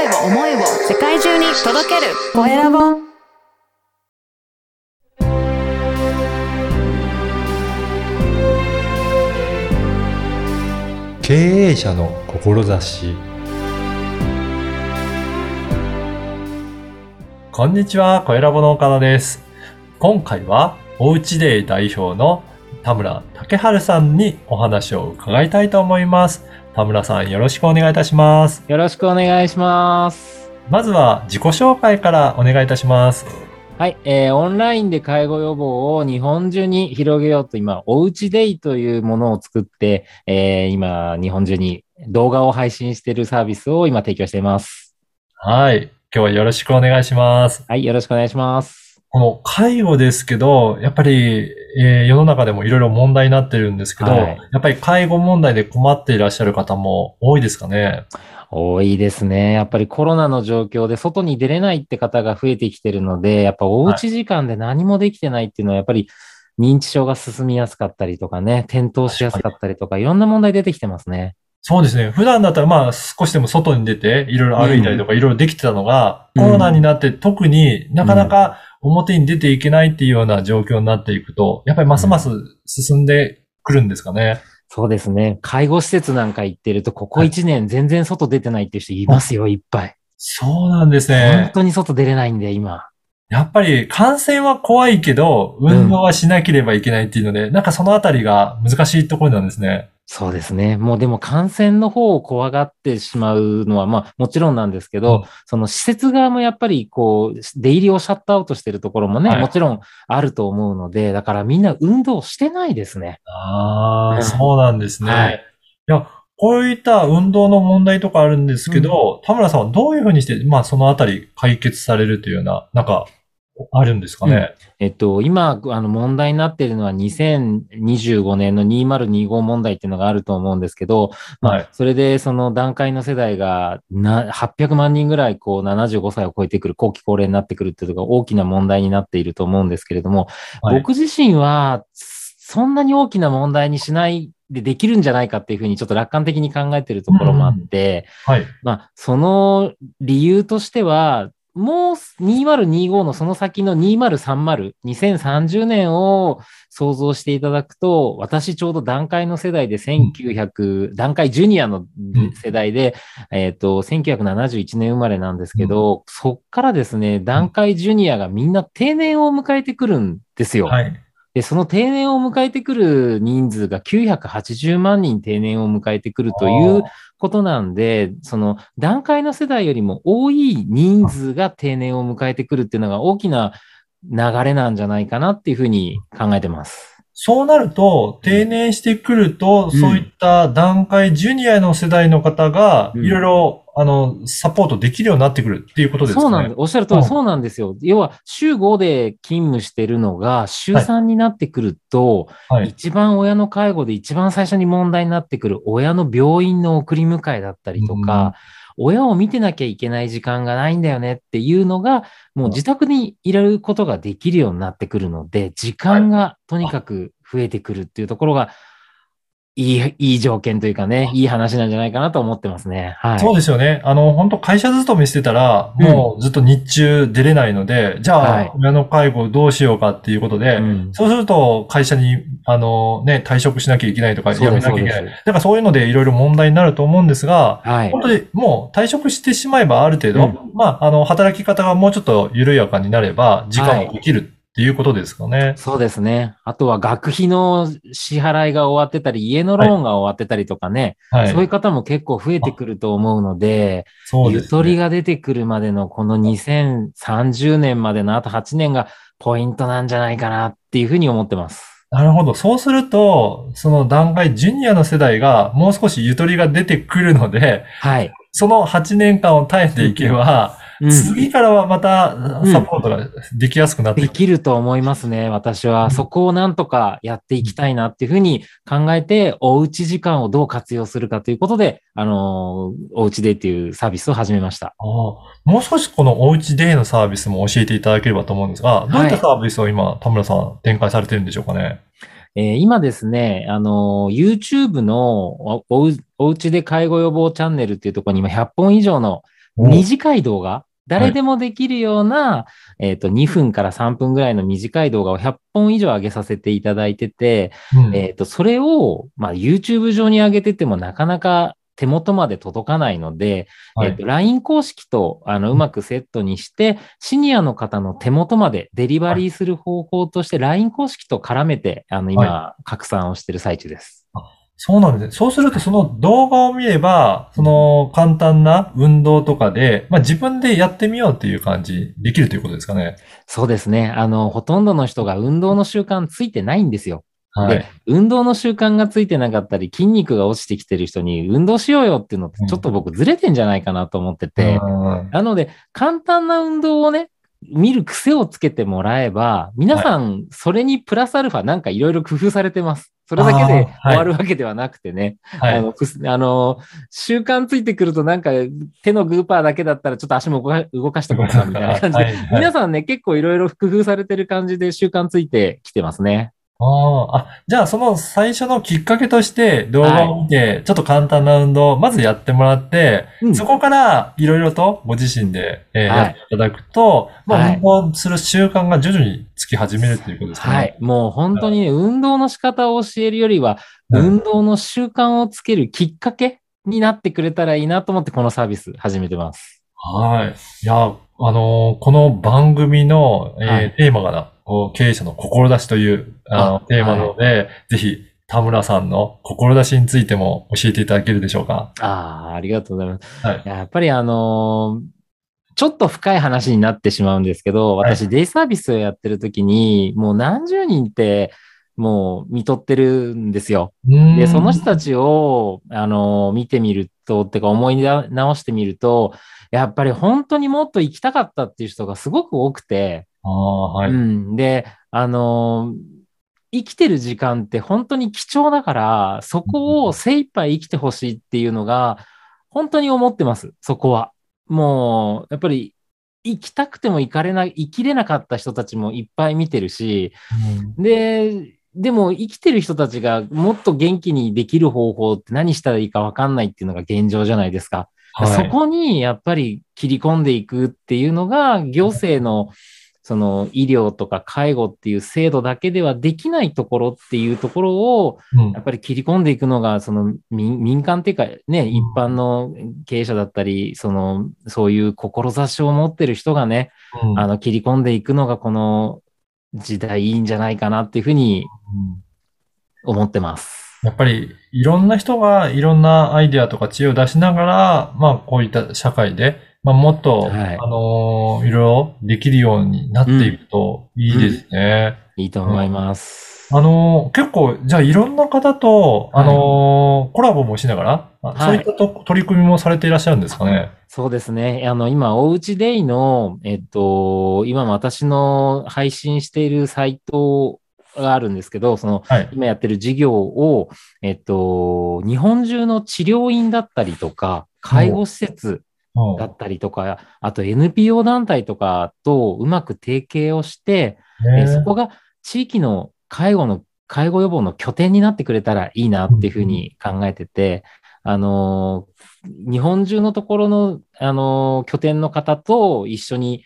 声を思いを世界中に届けるコエラボ経営者の志こんにちは、コエラボの岡田です。今回は、おうちデイ代表の田村武春さんにお話を伺いたいと思います。田村さん、よろしくお願いいたします。よろしくお願いします。まずは、自己紹介からお願いいたします。はい、えー、オンラインで介護予防を日本中に広げようと今、おうちデイというものを作って、えー、今、日本中に動画を配信しているサービスを今提供しています。はい。今日はよろしくお願いします。はい、よろしくお願いします。この介護ですけど、やっぱり、えー世の中でもいろいろ問題になってるんですけど、はいやっぱり介護問題で困っていらっしゃる方も多いですかね？多いですね。やっぱりコロナの状況で外に出れないって方が増えてきてるので、やっぱおうち時間で何もできてないっていうのは、やっぱり認知症が進みやすかったりとかね、転倒しやすかったりとか、いろんな問題出てきてますね。そうですね。普段だったらまあ少しでも外に出ていろいろ歩いたりとかいろいろできてたのが、うんコロナになって特になかなか表に出ていけないっていうような状況になっていくと、やっぱりますます進んでくるんですかね。そうですね。介護施設なんか行ってると、ここ1年全然外出てないっていう人いますよ、いっぱい。そうなんです本ね。当に外出れないんで、今。やっぱり感染は怖いけど、運動はしなければいけないっていうので、なんかそのあたりが難しいところなんですね。そうですね。もうでも感染の方を怖がってしまうのは、まあもちろんなんですけど、うんその施設側もやっぱりこう、出入りをシャットアウトしてるところもね、はいもちろんあると思うので、だからみんな運動してないですね。ああ、うんそうなんですね。はいいや、こういった運動の問題とかあるんですけど、田村さんはどういうふうにして、まあそのあたり解決されるというような、なんか、あるんですかね？えっと、今、あの問題になっているのは2025年の2025問題っていうのがあると思うんですけど、まはいあ、それでその段階の世代がな800万人ぐらいこう75歳を超えてくる、後期高齢になってくるっていうのが大きな問題になっていると思うんですけれども、はい僕自身はそんなに大きな問題にしないでできるんじゃないかっていうふうにちょっと楽観的に考えているところもあって、はい。まあ、その理由としては、もう2025のその先の2030、2030年を想像していただくと、私ちょうど段階の世代で1900、段階ジュニアの世代で、えっ、と、1971年生まれなんですけど、そっからですね、段階ジュニアがみんな定年を迎えてくるんですよ。はい。で、その定年を迎えてくる人数が980万人定年を迎えてくるということなんで、その段階の世代よりも多い人数が定年を迎えてくるっていうのが大きな流れなんじゃないかなっていうふうに考えてます。そうなると、定年してくると、うんそういった段階ジュニアの世代の方が、うんいろいろ、あの、サポートできるようになってくるっていうことですかね。そうなんです。おっしゃる通り、うんそうなんですよ。要は、週5で勤務してるのが、週3になってくると、はい。一番親の介護で一番最初に問題になってくる親の病院の送り迎えだったりとか、親を見てなきゃいけない時間がないんだよねっていうのが、もう自宅にいられることができるようになってくるので、時間がとにかく増えてくるっていうところが、いい、いい条件というかね、いい話なんじゃないかなと思ってますね。はい。そうですよね。あの、本当会社勤めしてたら、もうずっと日中出れないので、じゃあはい、親の介護どうしようかっていうことで、うんそうすると会社に、あのね、退職しなきゃいけないとか、辞めなきゃいけない。だからそういうのでいろいろ問題になると思うんですが、はい本。当にもう退職してしまえばある程度、うんまあ、あの、働き方がもうちょっと緩やかになれば、時間もできるっていうことですかね。そうですね。あとは学費の支払いが終わってたり、家のローンが終わってたりとかね、はい。そういう方も結構増えてくると思うので、そうです、ゆとりね。が出てくるまでのこの2030年までのあと8年がポイントなんじゃないかなっていうふうに思ってます。なるほど。そうすると、その段階、ジュニアの世代がもう少しゆとりが出てくるので、はい。その8年間を耐えていけば、うん次からはまたサポートができやすくなっていく。できると思いますね、私は。そこをなんとかやっていきたいなっていうふうに考えて、おうち時間をどう活用するかということで、あのー、おうちでっていうサービスを始めました。もう少しこのおうちデーのサービスも教えていただければと思うんですが、どういったサービスを今、田村さん展開されてるんでしょうかね？えー今ですね、あのー、YouTube のおおうおうちで介護予防チャンネルっていうところに今100本以上のお短い動画、誰でもできるような、えっ、と、2分から3分ぐらいの短い動画を100本以上上げさせていただいてて、うん。えっ、と、それを、まあ、YouTube 上に上げててもなかなか手元まで届かないので、はい。えっ、と、LINE 公式と、あの、うまくセットにして、シニアの方の手元までデリバリーする方法として、LINE 公式と絡めて、あの、今、拡散をしてる最中です。そうなんですね。そうすると、その動画を見れば、その簡単な運動とかで、まあ自分でやってみようっていう感じ、できるということですかね。そうですね。あの、ほとんどの人が運動の習慣ついてないんですよ。はいで。、運動の習慣がついてなかったり、筋肉が落ちてきてる人に運動しようよっていうのって、ちょっと僕ずれてんじゃないかなと思ってて、うんなので、簡単な運動をね、見る癖をつけてもらえば、皆さん、それにプラスアルファなんかいろいろ工夫されてます。それだけで終わるわけではなくてね、はい。あの、あの、習慣ついてくるとなんか手のグーパーだけだったらちょっと足も動か動かしてこうかなみたいな感じで、はい。はい。皆さんね、結構いろいろ工夫されてる感じで習慣ついてきてますね。あーあ、じゃあその最初のきっかけとして動画を見て、ちょっと簡単な運動をまずやってもらって、うんそこからいろいろとご自身で、えーはいやっていただくと、まあ、はい運動する習慣が徐々につき始めるっていうことですかね。はい。もう本当にね、運動の仕方を教えるよりは、うん運動の習慣をつけるきっかけになってくれたらいいなと思ってこのサービス始めてます。はい。いや、あのーこの番組の、えーはいテーマがな、経営者の志というあのあテーマなので、ぜひ田村さんの志についても教えていただけるでしょうか。ああ、ありがとうございます。はい。やっぱりあのーちょっと深い話になってしまうんですけど、はい私、デイサービスをやってる時に、もう何十人って、もう見とってるんですよ。で、でその人たちを、あの、見てみると、ってか思い直してみると、やっぱり本当にもっと生きたかったっていう人がすごく多くて、ああ、はい。うん。で、あの、生きてる時間って本当に貴重だから、そこを精一杯生きてほしいっていうのが、本当に思ってます、そこは。もう、やっぱり、生きたくても生かれな、生きれなかった人たちもいっぱい見てるし、うんで、でも生きてる人たちがもっと元気にできる方法って何したらいいかわかんないっていうのが現状じゃないですか。はいそこにやっぱり切り込んでいくっていうのが行政のその医療とか介護っていう制度だけではできないところっていうところをうん。やっぱり切り込んでいくのがその民民間っていうかね、一般の経営者だったり、そのそういう志を持ってる人がね、うん。あの切り込んでいくのがこの時代いいんじゃないかなっていうふうにうん思ってます。やっぱりいろんな人がいろんなアイデアとか知恵を出しながら、まあこういった社会で、まあもっと、はいあのーいろいろできるようになっていくといいですね。いいと思います。あのー結構、じゃあいろんな方と、あのーコラボもしながら、そういったと取り組みもされていらっしゃるんですかね。そうですね。あの、今、おうちデイの、えっと、今私の配信しているサイトがあるんですけど、その、はい。今やってる事業を、えっと、日本中の治療院だったりとか、介護施設うんだったりとか、あと NPO 団体とかとうまく提携をして、えねそこが地域の介護の、介護予防の拠点になってくれたらいいなっていうふうに考えてて、あのー日本中のところの、あのー拠点の方と一緒に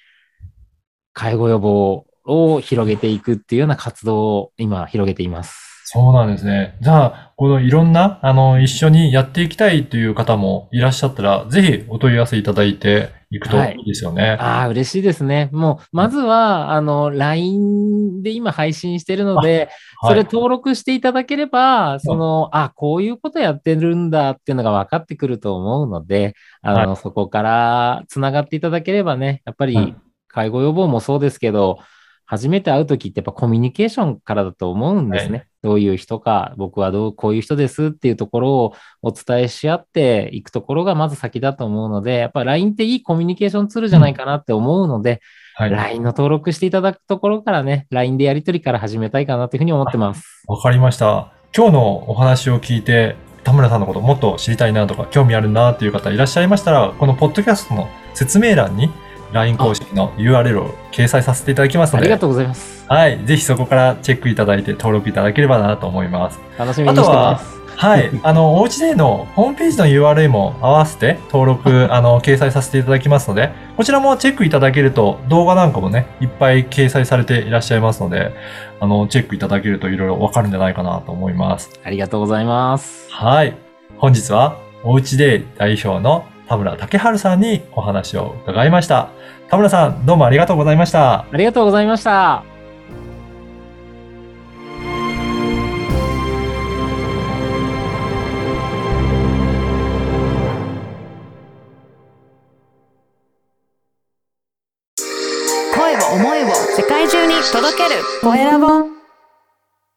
介護予防を広げていくっていうような活動を今広げています。そうなんですね。じゃあ、このいろんな、あの、一緒にやっていきたいという方もいらっしゃったら、ぜひお問い合わせいただいていくといいですよね。ああ、嬉しいですね。もう、まずは、あの、LINE で今配信してるので、はいそれ登録していただければ、その、あ、こういうことやってるんだっていうのが分かってくると思うので、あの、そこから繋がっていただければね、やっぱりはい介護予防もそうですけど、初めて会うときってやっぱコミュニケーションからだと思うんですね。どういう人か、僕はどう、こういう人ですっていうところをお伝えし合っていくところがまず先だと思うので、やっぱ LINE っていいコミュニケーションツールじゃないかなって思うので、はい。LINE の登録していただくところからね、LINE でやり取りから始めたいかなというふうに思ってます。わかりました。今日のお話を聞いて、田村さんのこともっと知りたいなとか、興味あるなっていう方いらっしゃいましたら、このポッドキャストの説明欄に LINE 公式の URL を掲載させていただきますので、ありがとうございます。はい。ぜひそこからチェックいただいて登録いただければなと思います。楽しみにしてます。はい。あの、おうちでのホームページの URL も合わせて登録、あの、掲載させていただきますので、こちらもチェックいただけると、動画なんかもね、いっぱい掲載されていらっしゃいますので、あの、チェックいただけるといろいろわかるんじゃないかなと思います。ありがとうございます。はい。本日は、おうちで代表の田村武春さんにお話を伺いました。田村さん、どうもありがとうございました。ありがとうございました。